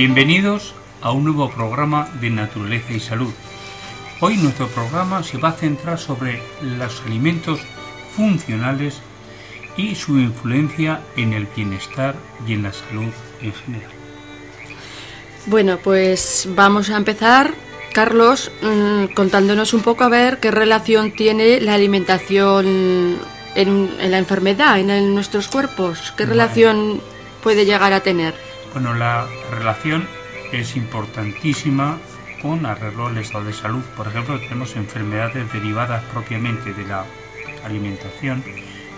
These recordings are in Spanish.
Bienvenidos a un nuevo programa de Naturaleza y Salud. Hoy nuestro programa se va a centrar sobre los alimentos funcionales y su influencia en el bienestar y en la salud en general. Bueno, pues vamos a empezar, Carlos, mm, contándonos un poco a ver qué relación tiene la alimentación en, la enfermedad, en, nuestros cuerpos. ¿Qué relación puede llegar a tener? Bueno, la relación es importantísima con arreglo al estado de salud. Por ejemplo, tenemos enfermedades derivadas propiamente de la alimentación,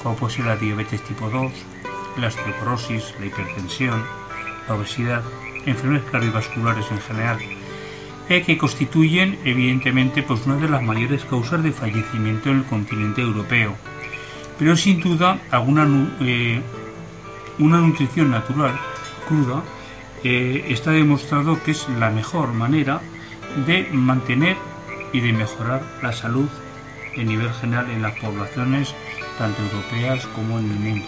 como puede ser la diabetes tipo 2, la osteoporosis, la hipertensión, la obesidad, enfermedades cardiovasculares en general, eh, que constituyen evidentemente pues, una de las mayores causas de fallecimiento en el continente europeo. Pero sin duda alguna eh, una nutrición natural cruda, eh, está demostrado que es la mejor manera de mantener y de mejorar la salud en nivel general en las poblaciones tanto europeas como en el mundo.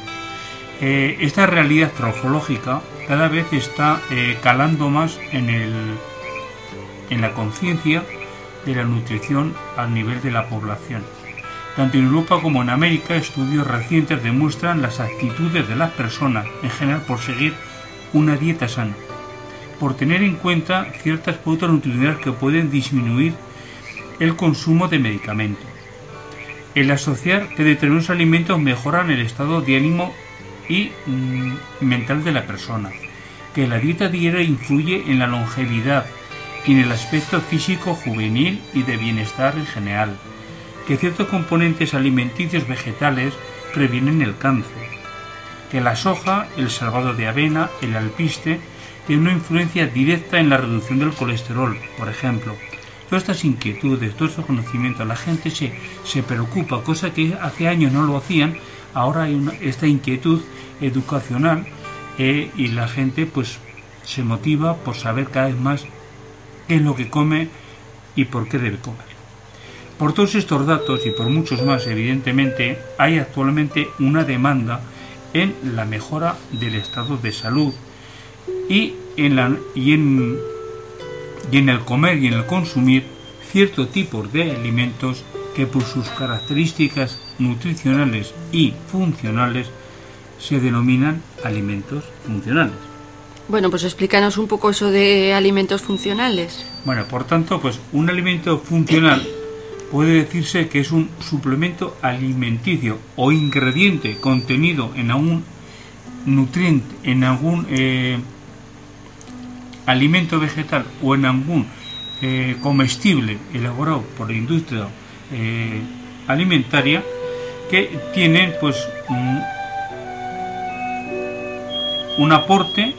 Eh, esta realidad trofológica cada vez está eh, calando más en, el, en la conciencia de la nutrición al nivel de la población. Tanto en Europa como en América, estudios recientes demuestran las actitudes de las personas en general por seguir una dieta sana, por tener en cuenta ciertas pautas nutricionales que pueden disminuir el consumo de medicamentos. El asociar que determinados alimentos mejoran el estado de ánimo y mm, mental de la persona, que la dieta diaria influye en la longevidad y en el aspecto físico juvenil y de bienestar en general, que ciertos componentes alimenticios vegetales previenen el cáncer, que la soja, el salvado de avena, el alpiste, tiene una influencia directa en la reducción del colesterol, por ejemplo. Todas estas inquietudes, todos estos conocimientos, la gente se, se preocupa, cosa que hace años no lo hacían, ahora hay esta inquietud educacional eh, y la gente pues se motiva por saber cada vez más qué es lo que come y por qué debe comer. Por todos estos datos y por muchos más, evidentemente, hay actualmente una demanda en la mejora del estado de salud y en, la, y en, y en el comer y en el consumir ciertos tipos de alimentos que por sus características nutricionales y funcionales se denominan alimentos funcionales. Bueno, pues explícanos un poco eso de alimentos funcionales. Bueno, por tanto, pues un alimento funcional puede decirse que es un suplemento alimenticio o ingrediente contenido en algún nutriente, en algún eh, alimento vegetal o en algún eh, comestible elaborado por la industria eh, alimentaria que tienen pues un, aporte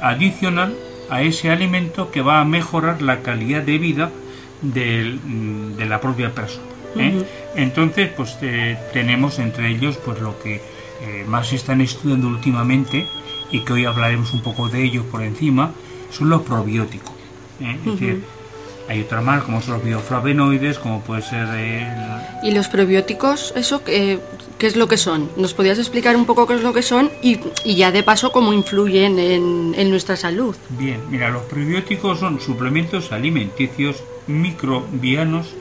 adicional a ese alimento que va a mejorar la calidad de vida mm, de la propia persona. ¿eh? Entonces, pues eh, tenemos entre ellos pues lo que eh, más se están estudiando últimamente y que hoy hablaremos un poco de ellos por encima, son los probióticos. ¿eh? Es decir, hay otra más como son los bioflavonoides, como puede ser el, ¿Y los probióticos, eso qué, qué es lo que son? ¿Nos podías explicar un poco qué es lo que son y, y ya de paso cómo influyen en, en nuestra salud? Bien, mira, los probióticos son suplementos alimenticios microbianos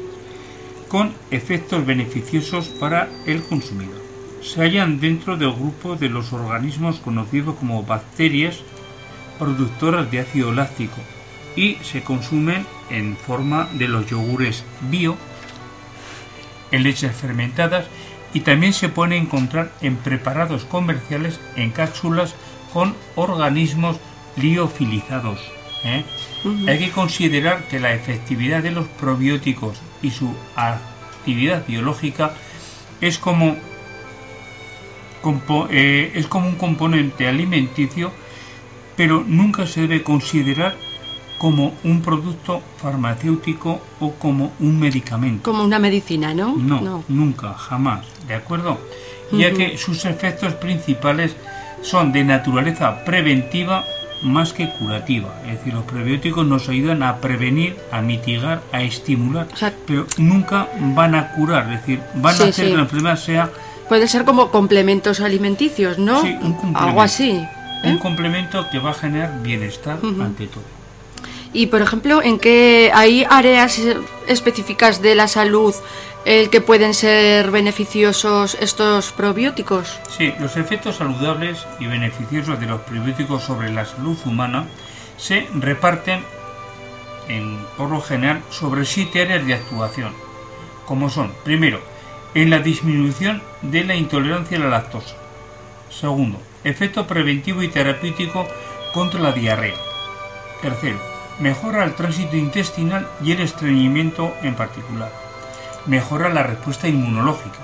con efectos beneficiosos para el consumidor. Se hallan dentro del grupo de los organismos conocidos como bacterias productoras de ácido láctico y se consumen en forma de los yogures bio, en leches fermentadas y también se puede encontrar en preparados comerciales en cápsulas con organismos liofilizados. ¿eh? Hay que considerar que la efectividad de los probióticos y su actividad biológica es como, compo- eh, es como un componente alimenticio, pero nunca se debe considerar como un producto farmacéutico o como un medicamento. Como una medicina, ¿no? No, nunca, jamás, ¿de acuerdo? Ya que sus efectos principales son de naturaleza preventiva más que curativa. Es decir, los prebióticos nos ayudan a prevenir, a mitigar, a estimular, O sea- pero nunca van a curar, es decir, van Sí, a hacer sí. que la enfermedad sea Puede ser como complementos alimenticios, ¿no? Sí, un complemento. Algo así. ¿eh? un complemento que va a generar bienestar ante todo. Y por ejemplo, ¿en qué hay áreas eh, específicas de la salud el que pueden ser beneficiosos estos probióticos? Sí, los efectos saludables y beneficiosos de los probióticos sobre la salud humana se reparten en, por lo general sobre siete áreas de actuación, como son, primero, en la disminución de la intolerancia a la lactosa. Segundo, efecto preventivo y terapéutico contra la diarrea. Tercero, mejora el tránsito intestinal y el estreñimiento en particular. Mejora la respuesta inmunológica.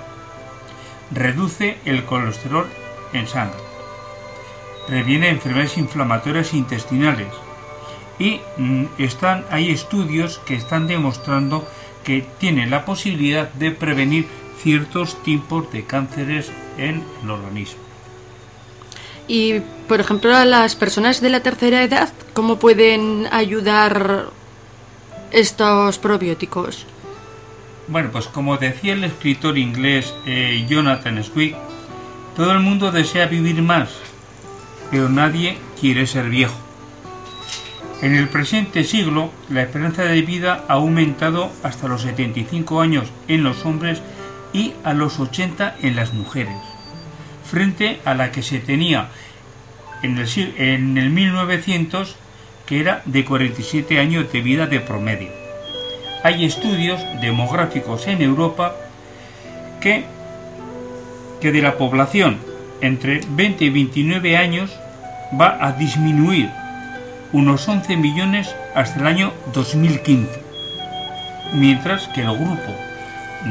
Reduce el colesterol en sangre. Previene enfermedades inflamatorias intestinales. Y mm, están, hay estudios que están demostrando que tiene la posibilidad de prevenir ciertos tipos de cánceres en el organismo. Y por ejemplo, a las personas de la tercera edad, ¿cómo pueden ayudar estos probióticos? Bueno, pues como decía el escritor inglés eh, Jonathan Swift, todo el mundo desea vivir más, pero nadie quiere ser viejo. En el presente siglo, la esperanza de vida ha aumentado hasta los 75 años en los hombres y a los 80 en las mujeres, frente a la que se tenía en el, en el 1900, que era de 47 años de vida de promedio. Hay estudios demográficos en Europa que, que de la población entre 20 y 29 años va a disminuir unos 11 millones hasta el año 2015, mientras que el grupo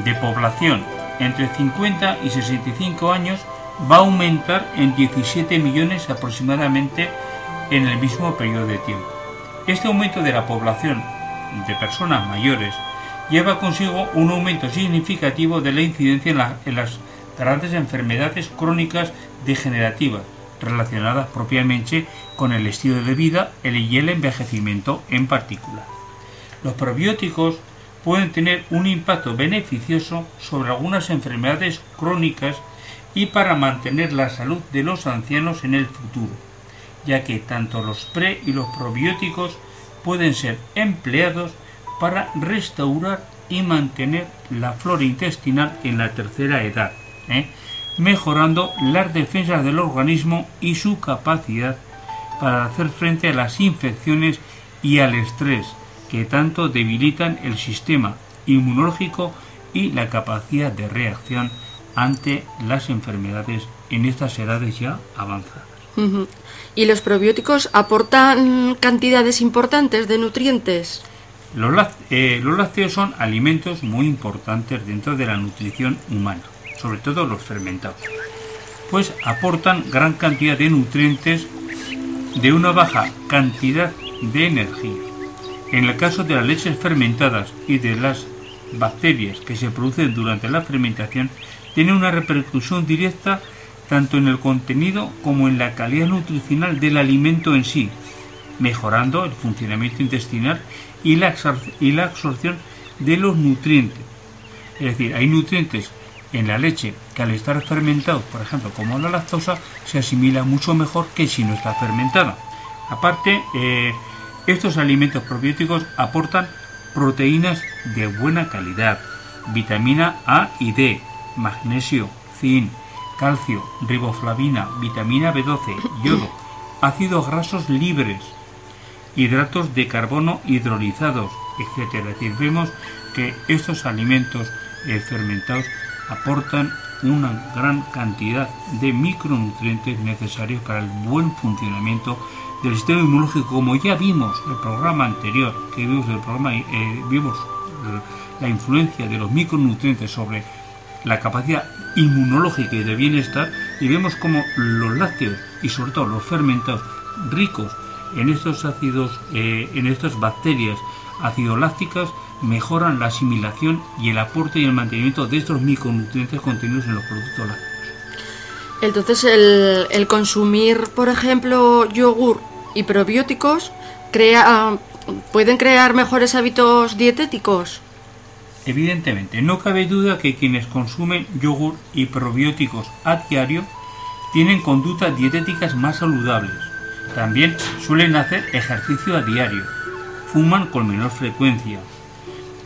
de población entre 50 y 65 años va a aumentar en 17 millones aproximadamente en el mismo periodo de tiempo. Este aumento de la población de personas mayores lleva consigo un aumento significativo de la incidencia en, la- en las grandes enfermedades crónicas degenerativas relacionadas propiamente con el estilo de vida y el envejecimiento en particular. Los probióticos pueden tener un impacto beneficioso sobre algunas enfermedades crónicas y para mantener la salud de los ancianos en el futuro, ya que tanto los pre y los probióticos pueden ser empleados para restaurar y mantener la flora intestinal en la tercera edad. ¿eh? mejorando las defensas del organismo y su capacidad para hacer frente a las infecciones y al estrés que tanto debilitan el sistema inmunológico y la capacidad de reacción ante las enfermedades en estas edades ya avanzadas. ¿Y los probióticos aportan cantidades importantes de nutrientes? Eh, los, lácteos son alimentos muy importantes dentro de la nutrición humana, sobre todo los fermentados, pues aportan gran cantidad de nutrientes de una baja cantidad de energía. En el caso de las leches fermentadas y de las bacterias que se producen durante la fermentación, tiene una repercusión directa tanto en el contenido como en la calidad nutricional del alimento en sí, mejorando el funcionamiento intestinal y la, absorción de los nutrientes. Es decir, hay nutrientes en la leche que al estar fermentados, por ejemplo, como la lactosa, se asimila mucho mejor que si no está fermentada. Aparte, eh, estos alimentos probióticos aportan proteínas de buena calidad, vitamina A y D, magnesio, zinc, calcio, riboflavina, vitamina B12, yodo, ácidos grasos libres, hidratos de carbono hidrolizados, etc. Es decir, vemos que estos alimentos eh, fermentados aportan una gran cantidad de micronutrientes necesarios para el buen funcionamiento del sistema inmunológico, como ya vimos en el programa anterior, que vimos el programa, eh, vimos la influencia de los micronutrientes sobre la capacidad inmunológica y de bienestar, y vemos como los lácteos y sobre todo los fermentados ricos en estos ácidos, eh, en estas bacterias acidolácticas, mejoran la asimilación y el aporte y el mantenimiento de estos micronutrientes contenidos en los productos lácteos. Entonces, el, consumir, por ejemplo, yogur y probióticos crea, pueden crear mejores hábitos dietéticos. Evidentemente, no cabe duda que quienes consumen yogur y probióticos a diario tienen conductas dietéticas más saludables. También suelen hacer ejercicio a diario, fuman con menor frecuencia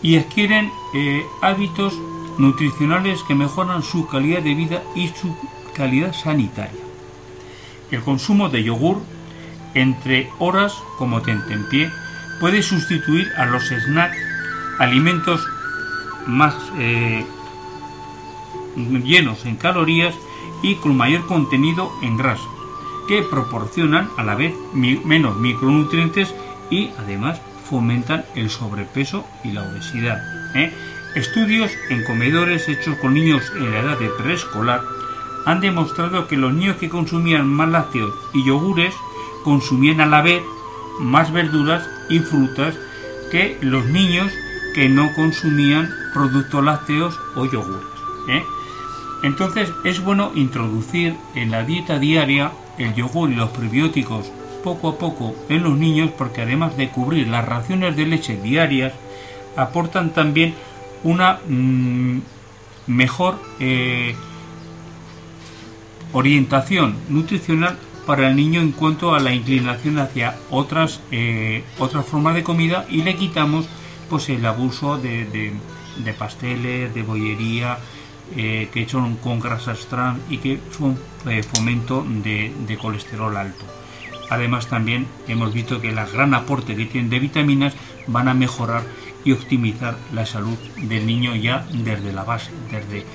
y adquieren eh, hábitos nutricionales que mejoran su calidad de vida y su calidad sanitaria. El consumo de yogur entre horas como tentempié puede sustituir a los snacks alimentos más eh, llenos en calorías y con mayor contenido en grasa, que proporcionan a la vez menos micronutrientes y además fomentan el sobrepeso y la obesidad. ¿eh? Estudios en comedores hechos con niños en la edad de preescolar han demostrado que los niños que consumían más lácteos y yogures consumían a la vez más verduras y frutas que los niños que no consumían productos lácteos o yogures. ¿eh? Entonces es bueno introducir en la dieta diaria el yogur y los prebióticos poco a poco en los niños porque además de cubrir las raciones de leche diarias aportan también una mm, mejor eh, orientación nutricional para el niño en cuanto a la inclinación hacia otras, eh, otras formas de comida y le quitamos pues el abuso de, de, pasteles, de bollería, eh, que son con grasas trans y que son eh, fomento de, de, colesterol alto. Además también hemos visto que el gran aporte que tienen de vitaminas van a mejorar y optimizar la salud del niño ya desde la base, desde,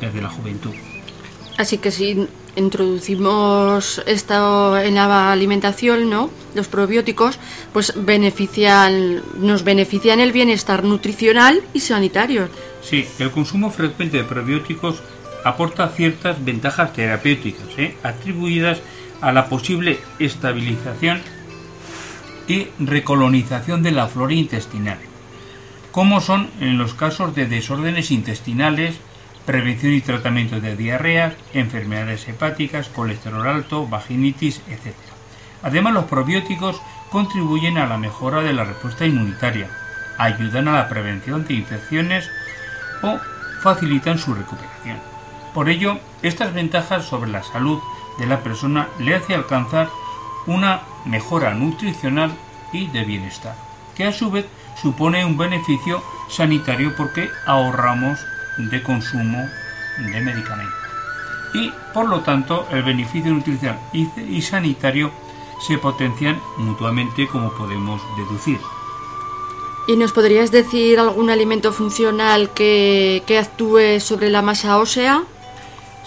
desde la juventud. Así que si introducimos esto en la alimentación, ¿no? Los probióticos, pues benefician, nos benefician el bienestar nutricional y sanitario. Sí, el consumo frecuente de probióticos aporta ciertas ventajas terapéuticas, ¿eh? atribuidas a la posible estabilización y recolonización de la flora intestinal, como son en los casos de desórdenes intestinales, prevención y tratamiento de diarreas, enfermedades hepáticas, colesterol alto, vaginitis, etc. Además, los probióticos contribuyen a la mejora de la respuesta inmunitaria, ayudan a la prevención de infecciones o facilitan su recuperación. Por ello, estas ventajas sobre la salud de la persona le hace alcanzar una mejora nutricional y de bienestar, que a su vez supone un beneficio sanitario porque ahorramos de consumo de medicamentos. y por lo tanto el beneficio nutricional y sanitario se potencian mutuamente como podemos deducir. ¿Y nos podrías decir algún alimento funcional que, que actúe sobre la masa ósea?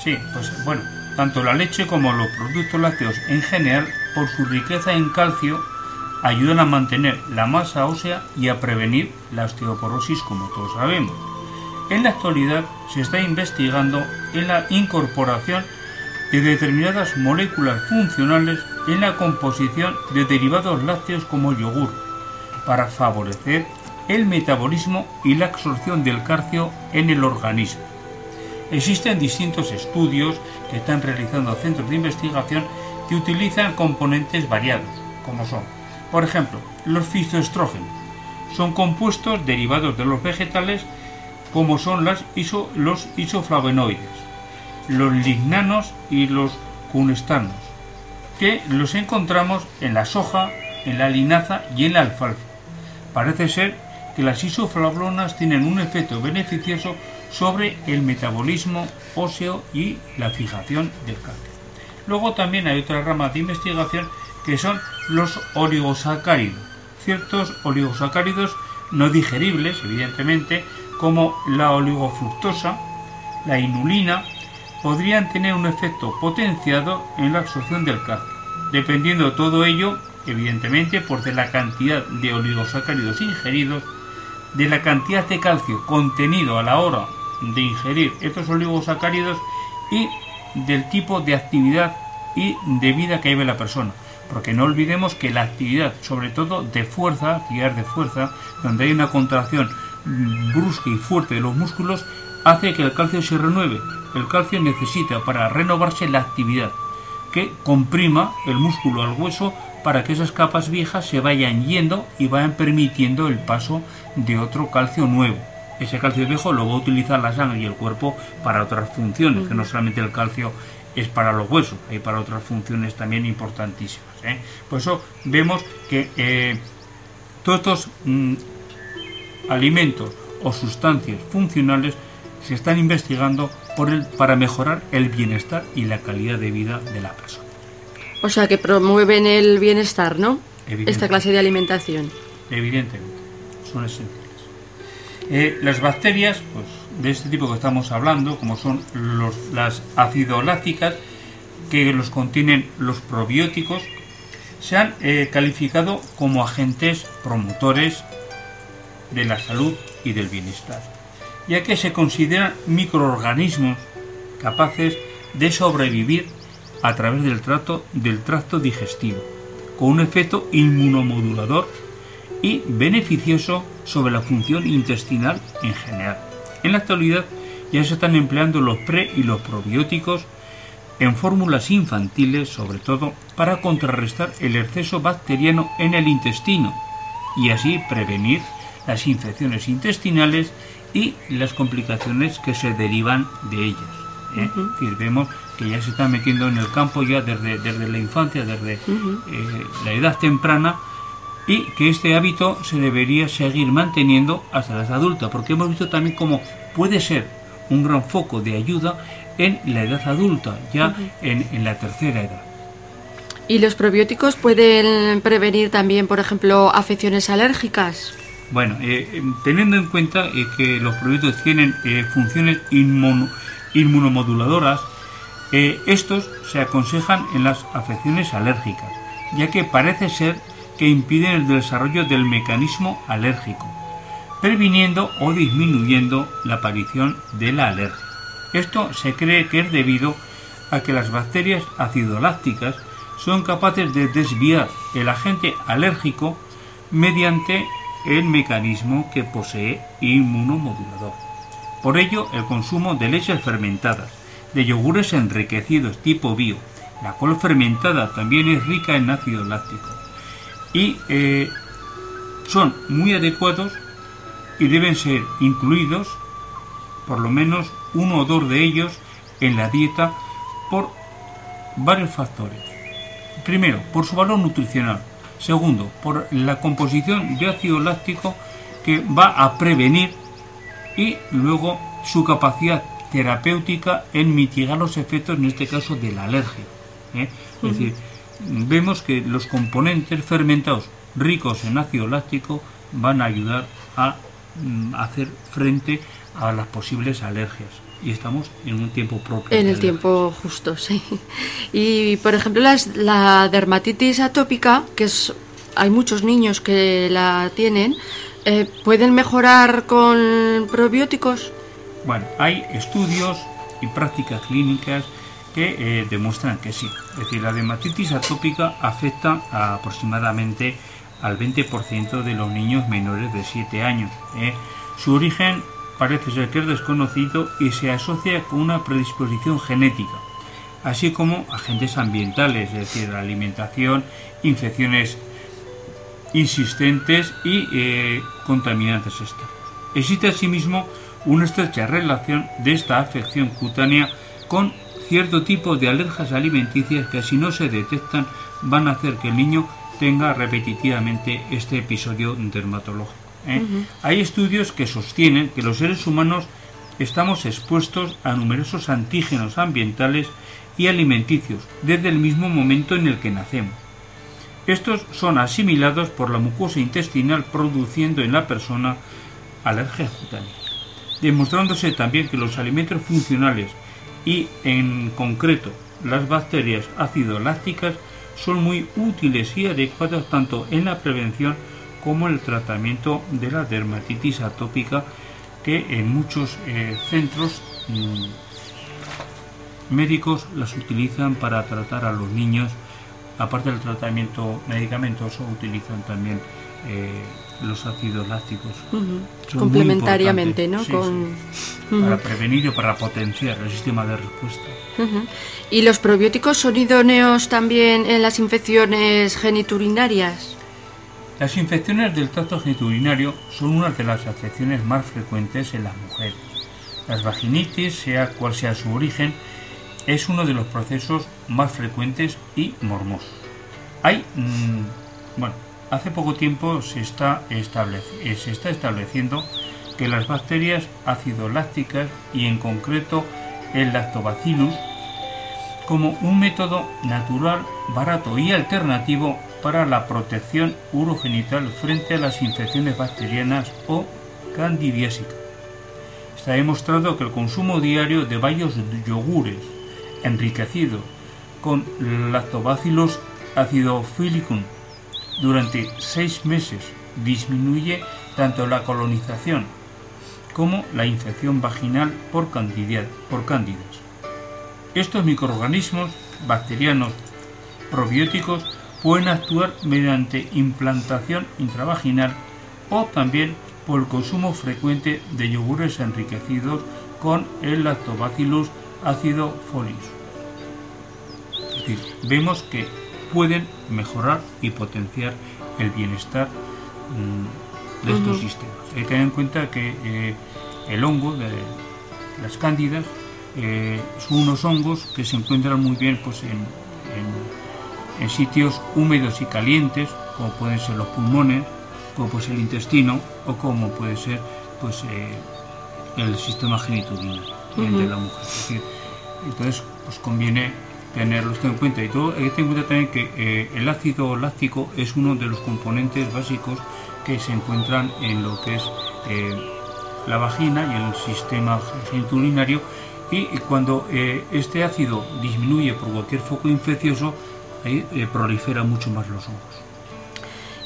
Sí, pues bueno, tanto la leche como los productos lácteos en general, por su riqueza en calcio, ayudan a mantener la masa ósea y a prevenir la osteoporosis, como todos sabemos. En la actualidad se está investigando en la incorporación de determinadas moléculas funcionales en la composición de derivados lácteos como el yogur, para favorecer el metabolismo y la absorción del calcio en el organismo. Existen distintos estudios que están realizando centros de investigación que utilizan componentes variados, como son, por ejemplo, los fitoestrógenos. Son compuestos derivados de los vegetales como son los isoflavonoides, los lignanos y los cunestanos, que los encontramos en la soja, en la linaza y en la alfalfa. Parece ser que las isoflavonas tienen un efecto beneficioso sobre el metabolismo óseo y la fijación del calcio. Luego también hay otra rama de investigación que son los oligosacáridos, ciertos oligosacáridos no digeribles, evidentemente, como la oligofructosa, la inulina, podrían tener un efecto potenciado en la absorción del calcio, dependiendo todo ello, evidentemente, por de la cantidad de oligosacáridos ingeridos, de la cantidad de calcio contenido a la hora de ingerir estos oligosacáridos y del tipo de actividad y de vida que lleve la persona. Porque no olvidemos que la actividad, sobre todo de fuerza, actividad de fuerza, donde hay una contracción brusca y fuerte de los músculos, hace que el calcio se renueve. El calcio necesita para renovarse la actividad, que comprima el músculo al hueso para que esas capas viejas se vayan yendo y vayan permitiendo el paso de otro calcio nuevo. Ese calcio viejo lo va a utilizar la sangre y el cuerpo para otras funciones, que no solamente el calcio es para los huesos, hay para otras funciones también importantísimas. ¿eh? Por eso vemos que eh, todos estos mm, alimentos o sustancias funcionales se están investigando por el, para mejorar el bienestar y la calidad de vida de la persona. O sea, que promueven el bienestar, ¿no? Esta clase de alimentación. Evidentemente, son esenciales. Eh, las bacterias, pues, de este tipo que estamos hablando, como son los, las lácticas que los contienen los probióticos, se han eh, calificado como agentes promotores de la salud y del bienestar, ya que se consideran microorganismos capaces de sobrevivir a través del, trato, del tracto digestivo, con un efecto inmunomodulador y beneficioso sobre la función intestinal en general. En la actualidad ya se están empleando los pre y los probióticos en fórmulas infantiles, sobre todo para contrarrestar el exceso bacteriano en el intestino y así prevenir las infecciones intestinales y las complicaciones que se derivan de ellas. ¿eh? vemos que ya se está metiendo en el campo ya desde, desde la infancia, desde eh, la edad temprana, y que este hábito se debería seguir manteniendo hasta la edad adulta, porque hemos visto también cómo puede ser un gran foco de ayuda en la edad adulta, ya en, en la tercera edad. ¿Y los probióticos pueden prevenir también, por ejemplo, afecciones alérgicas? Bueno, eh, eh, teniendo en cuenta eh, que los probióticos tienen funciones inmunomoduladoras, estos se aconsejan en las afecciones alérgicas, ya que parece ser que impiden el desarrollo del mecanismo alérgico, previniendo o disminuyendo la aparición de la alergia. Esto se cree que es debido a que las bacterias acidolácticas son capaces de desviar el agente alérgico mediante el mecanismo que posee inmunomodulador. Por ello, el consumo de leches fermentadas, de yogures enriquecidos tipo bio, la col fermentada también es rica en ácido láctico y eh, son muy adecuados y deben ser incluidos, por lo menos uno o dos de ellos, en la dieta por varios factores. Primero, por su valor nutricional. Segundo, por la composición de ácido láctico que va a prevenir y luego su capacidad terapéutica en mitigar los efectos, en este caso, de la alergia. ¿eh? Es decir, vemos que los componentes fermentados ricos en ácido láctico van a ayudar a mm, hacer frente a las posibles alergias y estamos en un tiempo propio. En el tiempo justo, sí. Y por ejemplo, la dermatitis atópica, que es, hay muchos niños que la tienen, eh, ¿pueden mejorar con probióticos? Bueno, hay estudios y prácticas clínicas que eh, demuestran que sí. Es decir, la dermatitis atópica afecta a aproximadamente al 20% de los niños menores de 7 años. ¿eh? Su origen parece ser que es desconocido y se asocia con una predisposición genética, así como agentes ambientales, es decir, la alimentación, infecciones insistentes y eh, contaminantes externos. Existe asimismo una estrecha relación de esta afección cutánea con cierto tipo de alergias alimenticias que si no se detectan van a hacer que el niño tenga repetitivamente este episodio dermatológico. ¿Eh? Hay estudios que sostienen que los seres humanos estamos expuestos a numerosos antígenos ambientales y alimenticios desde el mismo momento en el que nacemos. Estos son asimilados por la mucosa intestinal produciendo en la persona alergia cutánea, demostrándose también que los alimentos funcionales y en concreto las bacterias ácido lácticas son muy útiles y adecuadas tanto en la prevención como el tratamiento de la dermatitis atópica que en muchos eh, centros mm, médicos las utilizan para tratar a los niños. Aparte del tratamiento medicamentoso utilizan también eh, los ácidos lácticos. Complementariamente no para prevenir o para potenciar el sistema de respuesta. Y los probióticos son idóneos también en las infecciones geniturinarias las infecciones del tracto genitourinario son una de las afecciones más frecuentes en las mujeres. Las vaginitis, sea cual sea su origen, es uno de los procesos más frecuentes y mormosos. Hay, mm, bueno, hace poco tiempo se está, eh, se está estableciendo que las bacterias ácido lácticas y en concreto el lactobacillus como un método natural, barato y alternativo para la protección urogenital frente a las infecciones bacterianas o candidiásicas. Está demostrado que el consumo diario de varios yogures enriquecidos con lactobacillus acidophilicum durante seis meses disminuye tanto la colonización como la infección vaginal por, por cándidas. Estos microorganismos bacterianos probióticos pueden actuar mediante implantación intravaginal o también por el consumo frecuente de yogures enriquecidos con el lactobacillus ácido folius. Es decir, vemos que pueden mejorar y potenciar el bienestar mm, de estos sistemas. Hay que tener en cuenta que eh, el hongo de las cándidas eh, son unos hongos que se encuentran muy bien pues, en en sitios húmedos y calientes, como pueden ser los pulmones, como puede ser el intestino o como puede ser pues, eh, el sistema geniturino de la mujer. entonces, pues conviene tenerlo en cuenta. Y todo, hay que tener en cuenta también que eh, el ácido láctico es uno de los componentes básicos que se encuentran en lo que es eh, la vagina y el sistema geniturinario y cuando este ácido disminuye por cualquier foco infeccioso ahí eh, prolifera mucho más los hongos.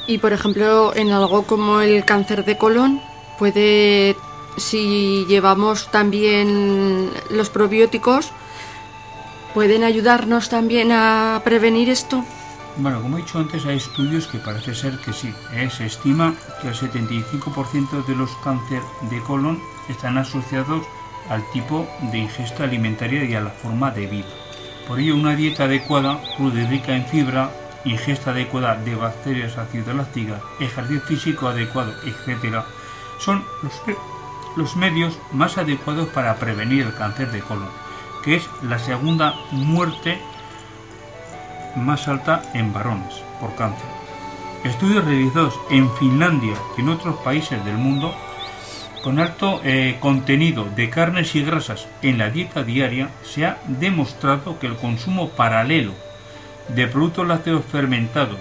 Y por ejemplo, en algo como el cáncer de colon, puede, si llevamos también los probióticos, ¿pueden ayudarnos también a prevenir esto? Bueno, como he dicho antes, hay estudios que parece ser que sí. ¿eh? Se estima que el 75% de los cánceres de colon están asociados al tipo de ingesta alimentaria y a la forma de vida. Por ello, una dieta adecuada, cruda y rica en fibra, ingesta adecuada de bacterias lácticas, ejercicio físico adecuado, etc., son los, los medios más adecuados para prevenir el cáncer de colon, que es la segunda muerte más alta en varones por cáncer. Estudios realizados en Finlandia y en otros países del mundo con alto eh, contenido de carnes y grasas en la dieta diaria, se ha demostrado que el consumo paralelo de productos lácteos fermentados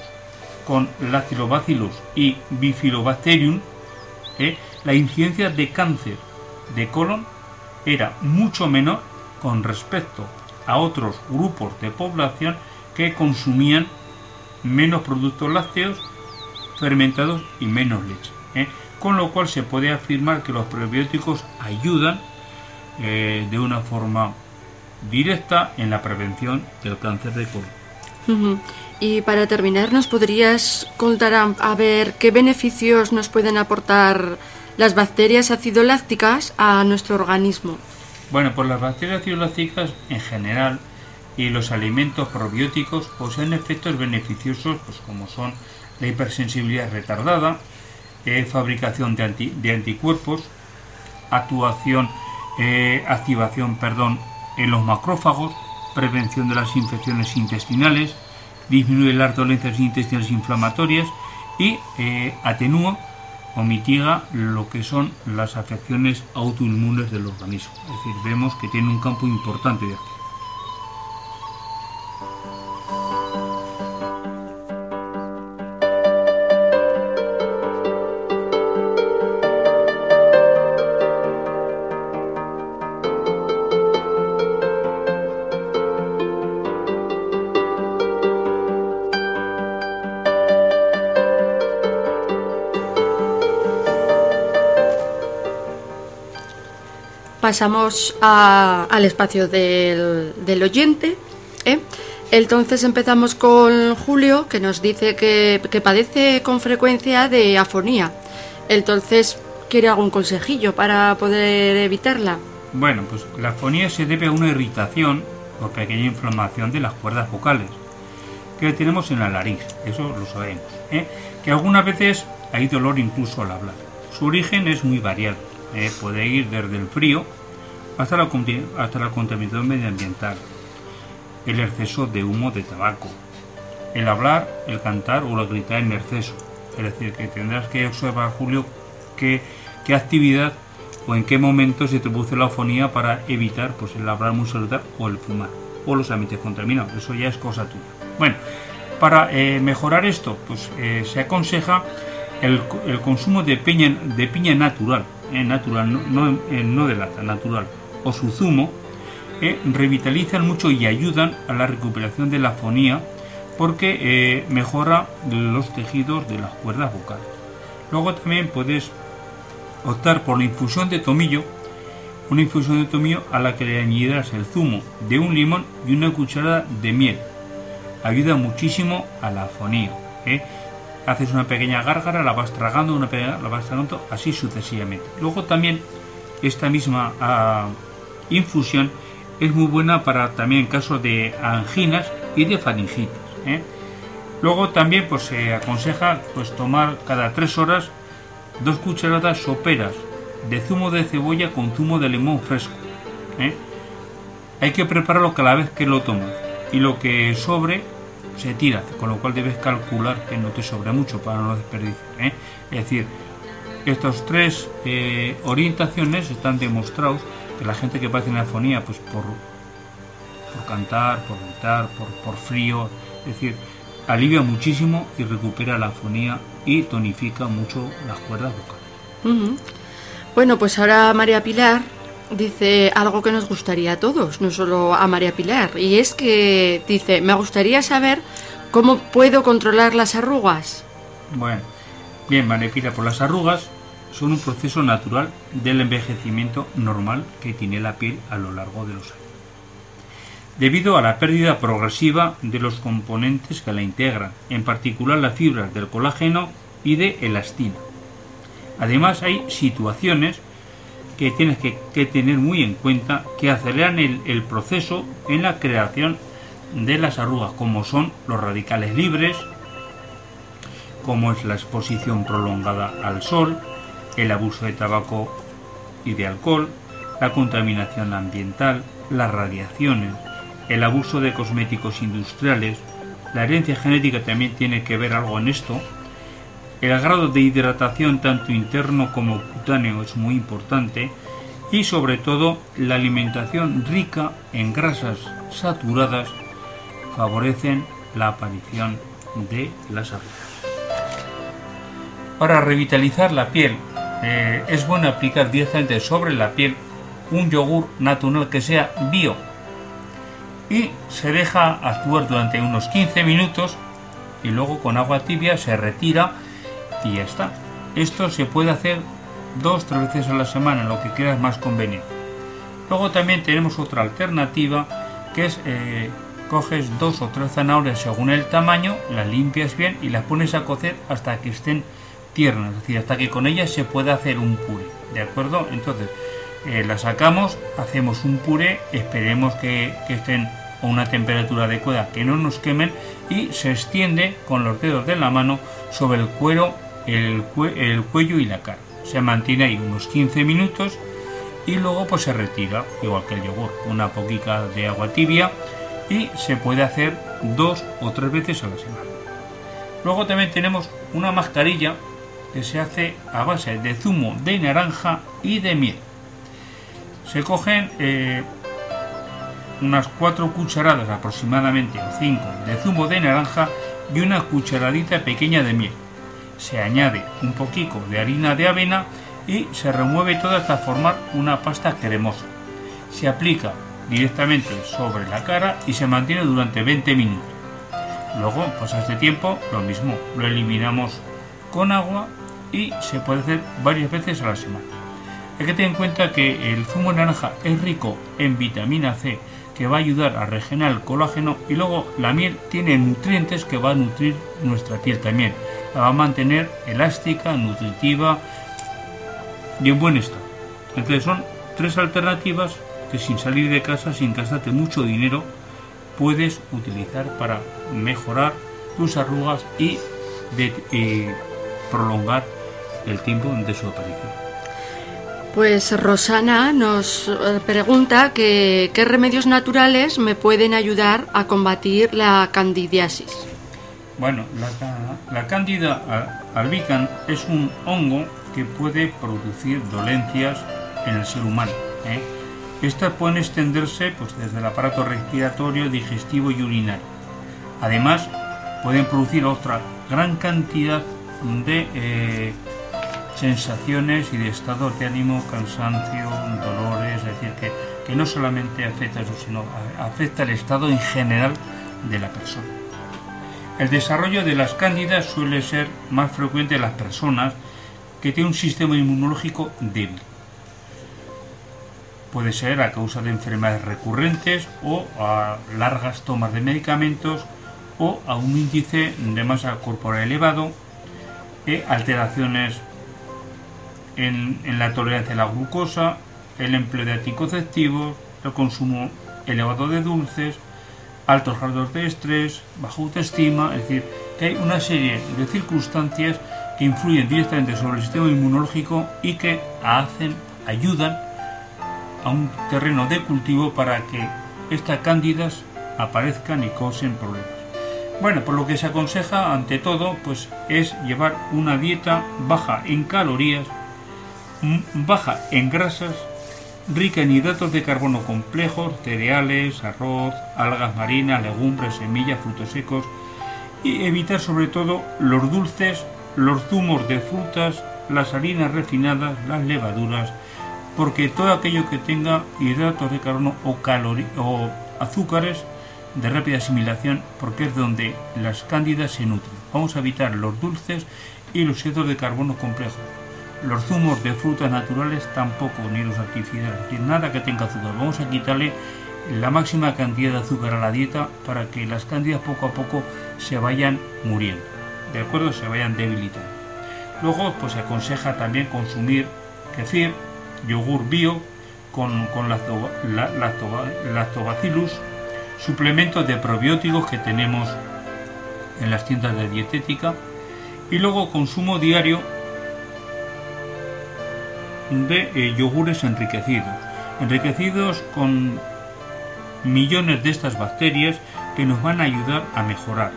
con lactobacillus y bifidobacterium, eh, la incidencia de cáncer de colon era mucho menor con respecto a otros grupos de población que consumían menos productos lácteos fermentados y menos leche. ¿Eh? Con lo cual se puede afirmar que los probióticos ayudan eh, de una forma directa en la prevención del cáncer de colon. Y para terminar, ¿nos podrías contar a, ver qué beneficios nos pueden aportar las bacterias acidolácticas a nuestro organismo? Bueno, pues las bacterias acidolácticas en general y los alimentos probióticos poseen efectos beneficiosos pues como son la hipersensibilidad retardada, eh, fabricación de, anticuerpos, actuación, eh, activación perdón, en los macrófagos, prevención de las infecciones intestinales, disminuye las dolencias intestinales inflamatorias y eh, atenúa o mitiga lo que son las afecciones autoinmunes del organismo. Es decir, vemos que tiene un campo importante de acción. Pasamos al espacio del, oyente. ¿eh? Entonces empezamos con Julio, que nos dice que, padece con frecuencia de afonía. Entonces, ¿quiere algún consejillo para poder evitarla? Bueno, pues la afonía se debe a una irritación o pequeña inflamación de las cuerdas vocales que tenemos en la nariz, eso lo sabemos. ¿eh? Que algunas veces hay dolor incluso al hablar. Su origen es muy variado, ¿eh? puede ir desde el frío hasta la, hasta la contaminación medioambiental, el exceso de humo de tabaco, el hablar, el cantar o el gritar en exceso. Es decir, que tendrás que observar, Julio, qué, qué actividad o en qué momento se produce la afonía para evitar pues, el hablar muy saludar o el fumar o los ambientes contaminados. Eso ya es cosa tuya. Bueno, para eh, mejorar esto, pues eh, se aconseja el, el, consumo de piña, de piña natural, natural, no, no, no de lata, natural o su zumo eh, revitalizan mucho y ayudan a la recuperación de la fonía porque eh, mejora los tejidos de las cuerdas vocales. Luego también puedes optar por la infusión de tomillo, una infusión de tomillo a la que le añadirás el zumo de un limón y una cucharada de miel. Ayuda muchísimo a la fonía. ¿eh? Haces una pequeña gárgara, la vas tragando, una pequeña, la vas tragando, así sucesivamente. Luego también esta misma ah, infusión es muy buena para también en caso de anginas y de faringitis. ¿eh? Luego también pues, se aconseja pues, tomar cada tres horas dos cucharadas soperas de zumo de cebolla con zumo de limón fresco. ¿eh? Hay que prepararlo cada vez que lo tomas y lo que sobre se tira, con lo cual debes calcular que no te sobre mucho para no desperdiciar. ¿eh? Es decir, estas tres orientaciones están demostrados que la gente que padece afonía, pues por, por cantar, por gritar, por, por frío, es decir, alivia muchísimo y recupera la afonía y tonifica mucho las cuerdas vocales. Bueno, pues ahora María Pilar dice algo que nos gustaría a todos, no solo a María Pilar, y es que dice, me gustaría saber cómo puedo controlar las arrugas. Bueno, bien, María Pilar, por las arrugas son un proceso natural del envejecimiento normal que tiene la piel a lo largo de los años. Debido a la pérdida progresiva de los componentes que la integran, en particular las fibras del colágeno y de elastina. Además hay situaciones que tienes que, tener muy en cuenta que aceleran el, el proceso en la creación de las arrugas, como son los radicales libres, como es la exposición prolongada al sol, el abuso de tabaco y de alcohol, la contaminación ambiental, las radiaciones, el abuso de cosméticos industriales, la herencia genética también tiene que ver algo en esto, El grado de hidratación tanto interno como cutáneo es muy importante y sobre todo la alimentación rica en grasas saturadas favorecen la aparición de las arrugas. Para revitalizar la piel eh, es bueno aplicar directamente sobre la piel un yogur natural que sea bio y se deja actuar durante unos 15 minutos y luego con agua tibia se retira y ya está. Esto se puede hacer dos tres veces a la semana, lo que quieras más conveniente. Luego también tenemos otra alternativa que es eh, coges dos o tres zanahorias según el tamaño, las limpias bien y las pones a cocer hasta que estén tiernas, es decir, hasta que con ellas se pueda hacer un puré, ¿de acuerdo? Entonces, eh, las sacamos, hacemos un puré, esperemos que, estén a una temperatura adecuada, que no nos quemen y se extiende con los dedos de la mano sobre el cuero, el, el cuello y la cara. Se mantiene ahí unos 15 minutos y luego pues se retira, igual que el yogur, una poquita de agua tibia y se puede hacer dos o tres veces a la semana. Luego también tenemos una mascarilla que se hace a base de zumo de naranja y de miel. Se cogen eh, unas 4 cucharadas aproximadamente o 5 de zumo de naranja y una cucharadita pequeña de miel. Se añade un poquito de harina de avena y se remueve todo hasta formar una pasta cremosa. Se aplica directamente sobre la cara y se mantiene durante 20 minutos. Luego, a este tiempo, lo mismo, lo eliminamos con agua y se puede hacer varias veces a la semana. Hay que tener en cuenta que el zumo de naranja es rico en vitamina C que va a ayudar a regenerar el colágeno y luego la miel tiene nutrientes que va a nutrir nuestra piel también. La va a mantener elástica, nutritiva y en buen estado. Entonces son tres alternativas que sin salir de casa, sin gastarte mucho dinero, puedes utilizar para mejorar tus arrugas y, eh, prolongar el tiempo de su aparición. Pues Rosana nos eh, pregunta qué remedios naturales me pueden ayudar a combatir la candidiasis. Bueno, la, la cándida albicans es un hongo que puede producir dolencias en el ser humano. ¿eh? Estas pueden extenderse pues, desde el aparato respiratorio, digestivo y urinario. Además, pueden producir otra gran cantidad de eh, sensaciones y de estados de ánimo, cansancio, dolores, es decir, que, que no solamente afecta eso, sino afecta el estado en general de la persona. El desarrollo de las cándidas suele ser más frecuente en las personas que tienen un sistema inmunológico débil. Puede ser a causa de enfermedades recurrentes o a largas tomas de medicamentos o a un índice de masa corporal elevado alteraciones en, la tolerancia a la glucosa, el empleo de anticonceptivos, el consumo elevado de dulces, altos grados de estrés, baja autoestima, es decir, que hay una serie de circunstancias que influyen directamente sobre el sistema inmunológico y que hacen, ayudan a un terreno de cultivo para que estas cándidas aparezcan y causen problemas. Bueno, por lo que se aconseja ante todo, pues es llevar una dieta baja en calorías, baja en grasas, rica en hidratos de carbono complejos, cereales, arroz, algas marinas, legumbres, semillas, frutos secos y evitar sobre todo los dulces, los zumos de frutas, las harinas refinadas, las levaduras, porque todo aquello que tenga hidratos de carbono o, o azúcares de rápida asimilación porque es donde las cándidas se nutren. Vamos a evitar los dulces y los hidratos de carbono complejos. Los zumos de frutas naturales tampoco, ni los artificiales, es nada que tenga azúcar. Vamos a quitarle la máxima cantidad de azúcar a la dieta para que las cándidas poco a poco se vayan muriendo, ¿de acuerdo? Se vayan debilitando. Luego, pues se aconseja también consumir kefir, yogur bio con, con lactobacillus suplementos de probióticos que tenemos en las tiendas de dietética y luego consumo diario de eh, yogures enriquecidos, enriquecidos con millones de estas bacterias que nos van a ayudar a mejorar.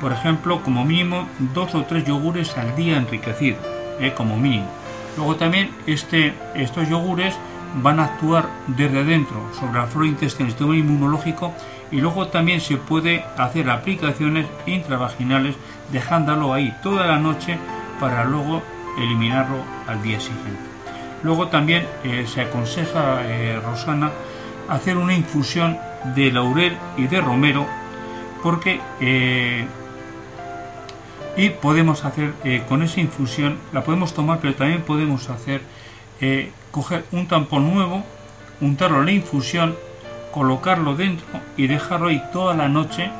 por ejemplo, como mínimo dos o tres yogures al día enriquecidos, ¿eh? como mínimo. Luego también este, estos yogures van a actuar desde dentro sobre la flora intestinal, el sistema inmunológico y luego también se puede hacer aplicaciones intravaginales dejándolo ahí toda la noche para luego eliminarlo al día siguiente. Luego también eh, se aconseja, eh, Rosana, hacer una infusión de laurel y de romero porque eh, y podemos hacer con esa infusión la podemos tomar pero también podemos hacer coger un tampón nuevo untarlo en la infusión colocarlo dentro y dejarlo ahí toda la noche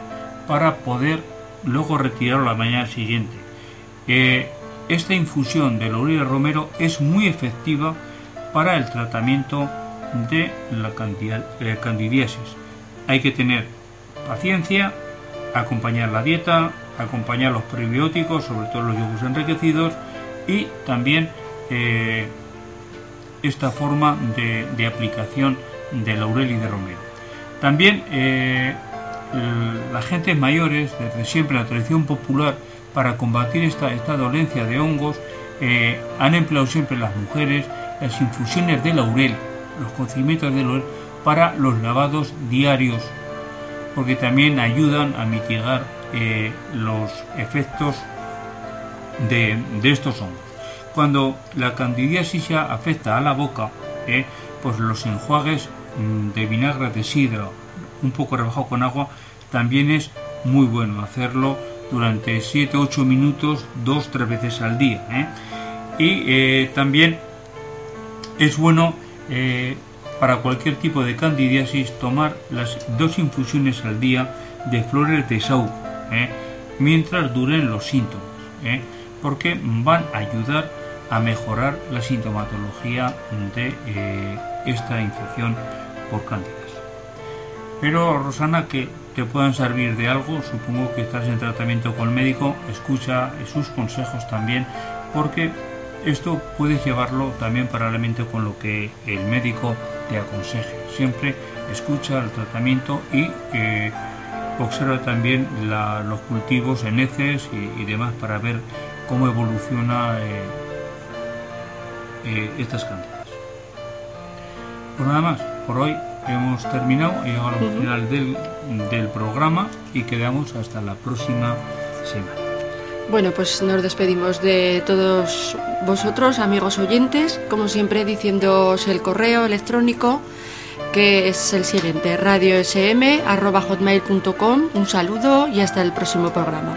para poder luego retirarlo la mañana siguiente esta infusión de laurel y romero es muy efectiva para el tratamiento de la eh, candidiasis. Hay que tener paciencia, acompañar la dieta, acompañar los prebióticos, sobre todo los yogures enriquecidos, y también eh, esta forma de, aplicación de laurel y de romero. También eh, la gente mayores, desde siempre la tradición popular, para combatir esta, esta dolencia de hongos, eh, han empleado siempre las mujeres las infusiones de laurel, los cocimientos de laurel, para los lavados diarios, porque también ayudan a mitigar eh, los efectos de, estos hongos. Cuando la candidiasis afecta a la boca, eh, pues los enjuagues mm, de vinagre de sidra, un poco rebajado con agua, también es muy bueno hacerlo durante 7-8 minutos, dos, tres veces al día. ¿eh? Y eh, también es bueno eh, para cualquier tipo de candidiasis tomar las dos infusiones al día de flores de saúco mientras duren los síntomas, porque van a ayudar a mejorar la sintomatología de esta infección por cándidas. Pero Rosana, que te puedan servir de algo, supongo que estás en tratamiento con el médico, escucha sus consejos también, porque esto puedes llevarlo también paralelamente con lo que el médico te aconseje. Siempre escucha el tratamiento y eh, observa también los cultivos en heces y, demás para ver cómo evoluciona eh, eh, estas cantidades. Pues nada más, por hoy hemos terminado, y llegado al final del, del programa y quedamos hasta la próxima semana. Bueno, pues nos despedimos de todos vosotros, amigos oyentes, como siempre diciéndoos el correo electrónico que es el siguiente, radiosm.hotmail.com. Un saludo y hasta el próximo programa.